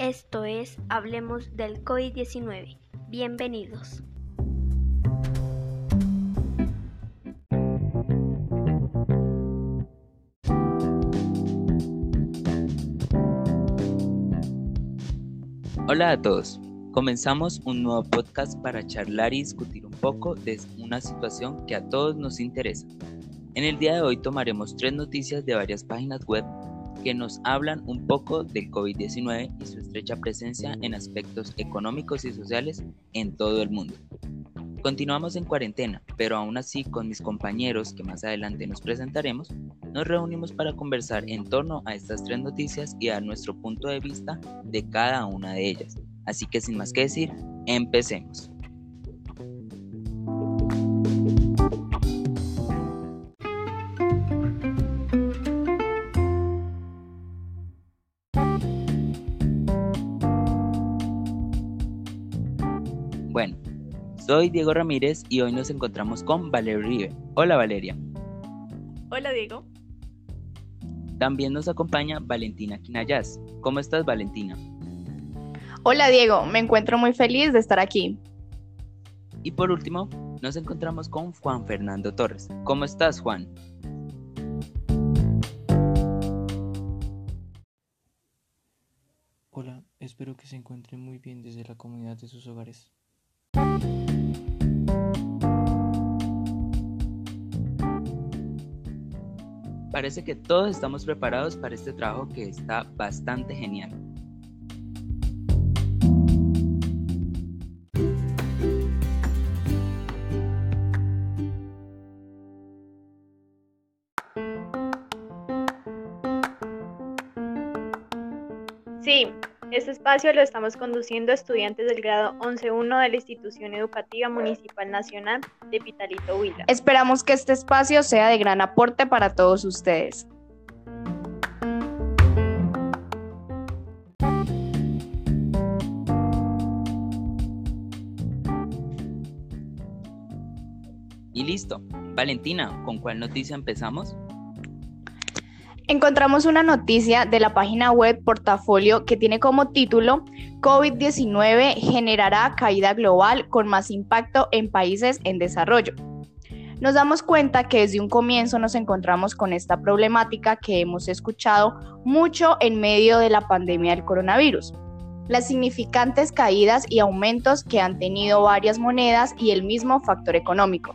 Esto es Hablemos del COVID-19. Bienvenidos. Hola a todos. Comenzamos un nuevo podcast para charlar y discutir un poco de una situación que a todos nos interesa. En el día de hoy tomaremos tres noticias de varias páginas web que nos hablan un poco del COVID-19 y su estrecha presencia en aspectos económicos y sociales en todo el mundo. Continuamos en cuarentena, pero aún así con mis compañeros que más adelante nos presentaremos, nos reunimos para conversar en torno a estas tres noticias y dar nuestro punto de vista de cada una de ellas. Así que sin más que decir, empecemos. Bueno, soy Diego Ramírez y hoy nos encontramos con Valeria Rive. Hola Valeria. Hola Diego. También nos acompaña Valentina Quinayas. ¿Cómo estás Valentina? Hola Diego, me encuentro muy feliz de estar aquí. Y por último, nos encontramos con Juan Fernando Torres. ¿Cómo estás Juan? Hola, espero que se encuentren muy bien desde la comunidad de sus hogares. Parece que todos estamos preparados para este trabajo que está bastante genial. Espacio lo estamos conduciendo estudiantes del grado 11.1 de la Institución Educativa Municipal Nacional de Pitalito Huila. Esperamos que este espacio sea de gran aporte para todos ustedes. Y listo. Valentina, ¿con cuál noticia empezamos? Encontramos una noticia de la página web Portafolio que tiene como título COVID-19 generará caída global con más impacto en países en desarrollo. Nos damos cuenta que desde un comienzo nos encontramos con esta problemática que hemos escuchado mucho en medio de la pandemia del coronavirus. Las significantes caídas y aumentos que han tenido varias monedas y el mismo factor económico.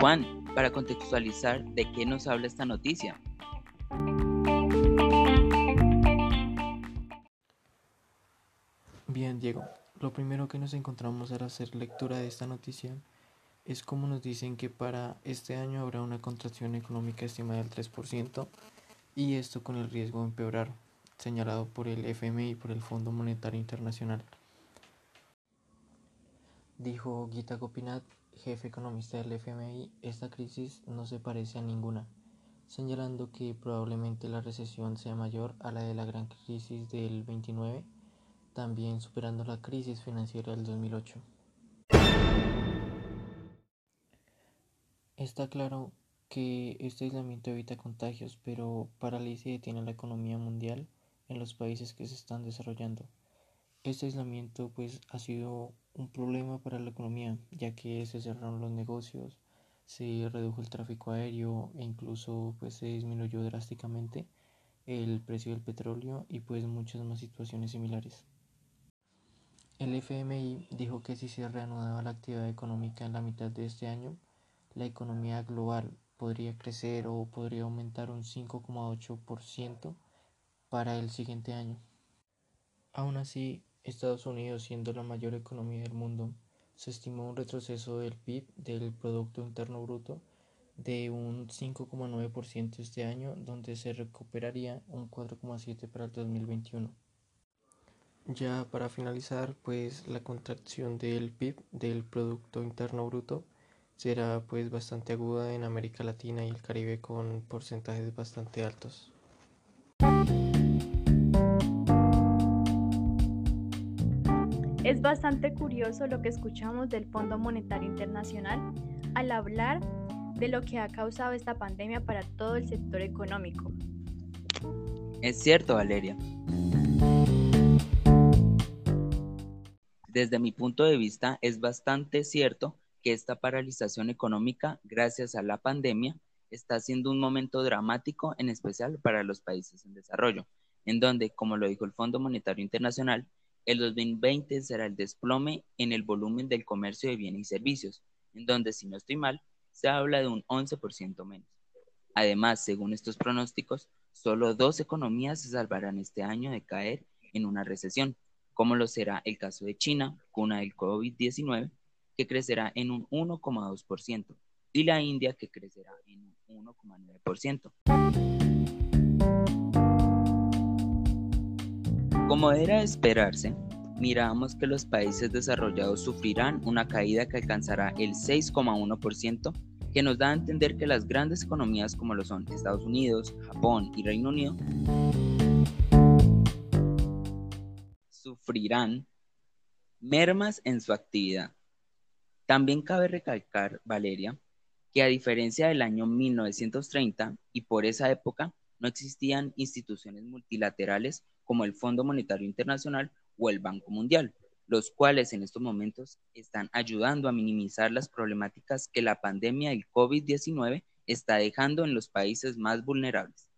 Juan, para contextualizar de qué nos habla esta noticia. Bien, Diego, lo primero que nos encontramos al hacer lectura de esta noticia es como nos dicen que para este año habrá una contracción económica estimada del 3% y esto con el riesgo de empeorar, señalado por el FMI y por el Fondo Monetario Internacional. Dijo Gita Gopinath, jefe economista del FMI, esta crisis no se parece a ninguna, señalando que probablemente la recesión sea mayor a la de la gran crisis del 29, también superando la crisis financiera del 2008. Está claro que este aislamiento evita contagios, pero paraliza y detiene la economía mundial en los países que se están desarrollando. Este aislamiento pues ha sido un problema para la economía, ya que se cerraron los negocios, se redujo el tráfico aéreo e incluso pues se disminuyó drásticamente el precio del petróleo y pues muchas más situaciones similares. El FMI dijo que si se reanudaba la actividad económica en la mitad de este año, la economía global podría crecer o podría aumentar un 5,8% para el siguiente año. Aún así, Estados Unidos, siendo la mayor economía del mundo, se estimó un retroceso del PIB, del Producto Interno Bruto, de un 5,9% este año, donde se recuperaría un 4,7% para el 2021. Ya para finalizar, pues la contracción del PIB, del Producto Interno Bruto, será pues bastante aguda en América Latina y el Caribe con porcentajes bastante altos. Es bastante curioso lo que escuchamos del Fondo Monetario Internacional al hablar de lo que ha causado esta pandemia para todo el sector económico. Es cierto, Valeria. Desde mi punto de vista, es bastante cierto que esta paralización económica, gracias a la pandemia, está siendo un momento dramático, en especial para los países en desarrollo, en donde, como lo dijo el Fondo Monetario Internacional, el 2020 será el desplome en el volumen del comercio de bienes y servicios, en donde, si no estoy mal, se habla de un 11% menos. Además, según estos pronósticos, solo dos economías se salvarán este año de caer en una recesión, como lo será el caso de China, cuna del COVID-19, que crecerá en un 1,2%, y la India, que crecerá en un 1,9%. Como era de esperarse, miramos que los países desarrollados sufrirán una caída que alcanzará el 6,1%, que nos da a entender que las grandes economías como lo son Estados Unidos, Japón y Reino Unido sufrirán mermas en su actividad. También cabe recalcar, Valeria, que a diferencia del año 1930 y por esa época, no existían instituciones multilaterales como el Fondo Monetario Internacional o el Banco Mundial, los cuales en estos momentos están ayudando a minimizar las problemáticas que la pandemia del COVID-19 está dejando en los países más vulnerables.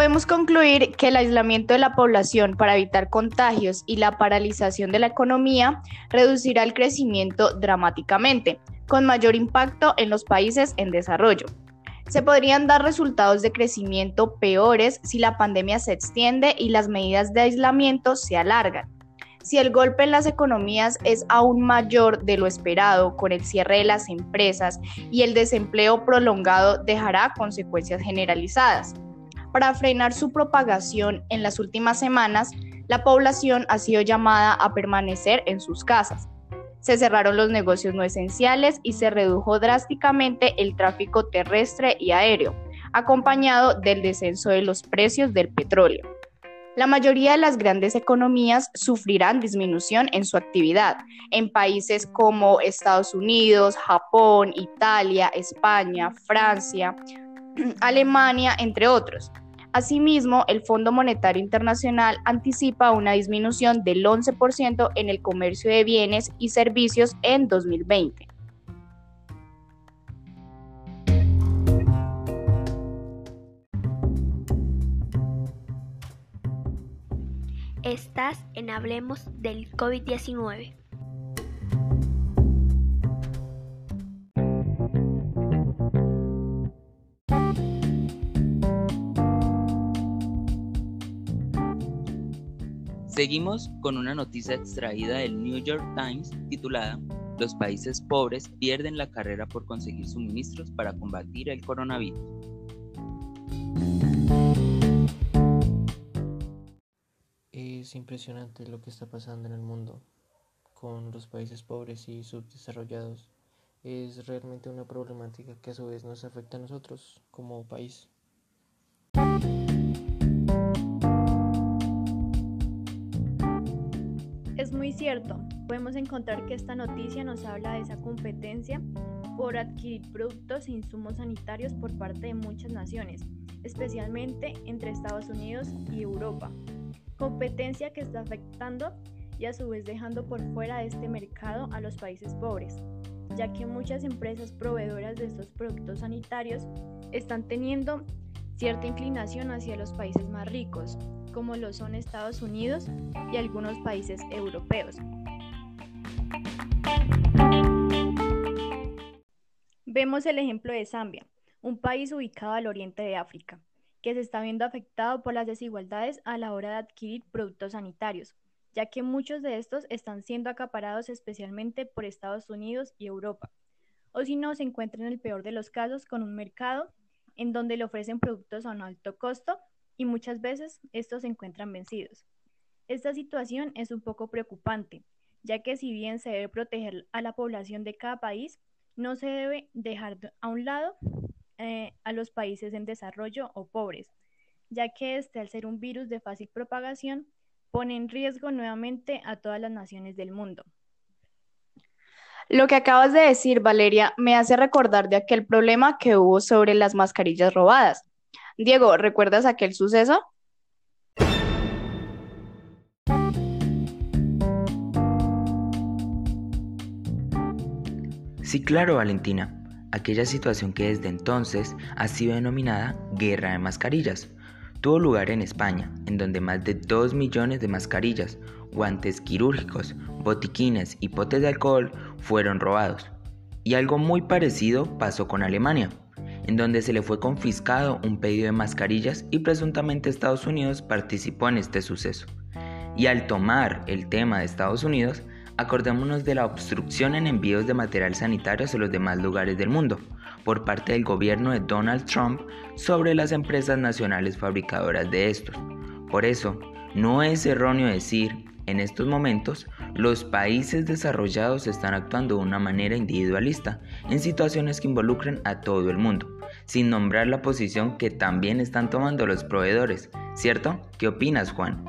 Podemos concluir que el aislamiento de la población para evitar contagios y la paralización de la economía reducirá el crecimiento dramáticamente, con mayor impacto en los países en desarrollo. Se podrían dar resultados de crecimiento peores si la pandemia se extiende y las medidas de aislamiento se alargan. Si el golpe en las economías es aún mayor de lo esperado con el cierre de las empresas y el desempleo prolongado dejará consecuencias generalizadas. Para frenar su propagación en las últimas semanas, la población ha sido llamada a permanecer en sus casas. Se cerraron los negocios no esenciales y se redujo drásticamente el tráfico terrestre y aéreo, acompañado del descenso de los precios del petróleo. La mayoría de las grandes economías sufrirán disminución en su actividad en países como Estados Unidos, Japón, Italia, España, Francia, Alemania, entre otros. Asimismo, el Fondo Monetario Internacional anticipa una disminución del 11% en el comercio de bienes y servicios en 2020. Estás en Hablemos del COVID-19. Seguimos con una noticia extraída del New York Times titulada Los países pobres pierden la carrera por conseguir suministros para combatir el coronavirus. Es impresionante lo que está pasando en el mundo con los países pobres y subdesarrollados. Es realmente una problemática que a su vez nos afecta a nosotros como país. Es muy cierto, podemos encontrar que esta noticia nos habla de esa competencia por adquirir productos e insumos sanitarios por parte de muchas naciones, especialmente entre Estados Unidos y Europa. Competencia que está afectando y a su vez dejando por fuera de este mercado a los países pobres, ya que muchas empresas proveedoras de estos productos sanitarios están teniendo cierta inclinación hacia los países más ricos, como lo son Estados Unidos y algunos países europeos. Vemos el ejemplo de Zambia, un país ubicado al oriente de África, que se está viendo afectado por las desigualdades a la hora de adquirir productos sanitarios, ya que muchos de estos están siendo acaparados especialmente por Estados Unidos y Europa, o si no se encuentra en el peor de los casos con un mercado en donde le ofrecen productos a un alto costo y muchas veces estos se encuentran vencidos. Esta situación es un poco preocupante, ya que si bien se debe proteger a la población de cada país, no se debe dejar a un lado eh, a los países en desarrollo o pobres, ya que este, al ser un virus de fácil propagación, pone en riesgo nuevamente a todas las naciones del mundo. Lo que acabas de decir, Valeria, me hace recordar de aquel problema que hubo sobre las mascarillas robadas. Diego, ¿recuerdas aquel suceso? Sí, claro, Valentina. Aquella situación que desde entonces ha sido denominada Guerra de Mascarillas tuvo lugar en España, en donde más de 2 millones de mascarillas, guantes quirúrgicos, botiquines y potes de alcohol fueron robados. Y algo muy parecido pasó con Alemania, en donde se le fue confiscado un pedido de mascarillas y presuntamente Estados Unidos participó en este suceso. Y al tomar el tema de Estados Unidos, acordémonos de la obstrucción en envíos de material sanitario a los demás lugares del mundo por parte del gobierno de Donald Trump sobre las empresas nacionales fabricadoras de estos. Por eso, no es erróneo decir, en estos momentos, los países desarrollados están actuando de una manera individualista en situaciones que involucran a todo el mundo, sin nombrar la posición que también están tomando los proveedores, ¿cierto? ¿Qué opinas, Juan?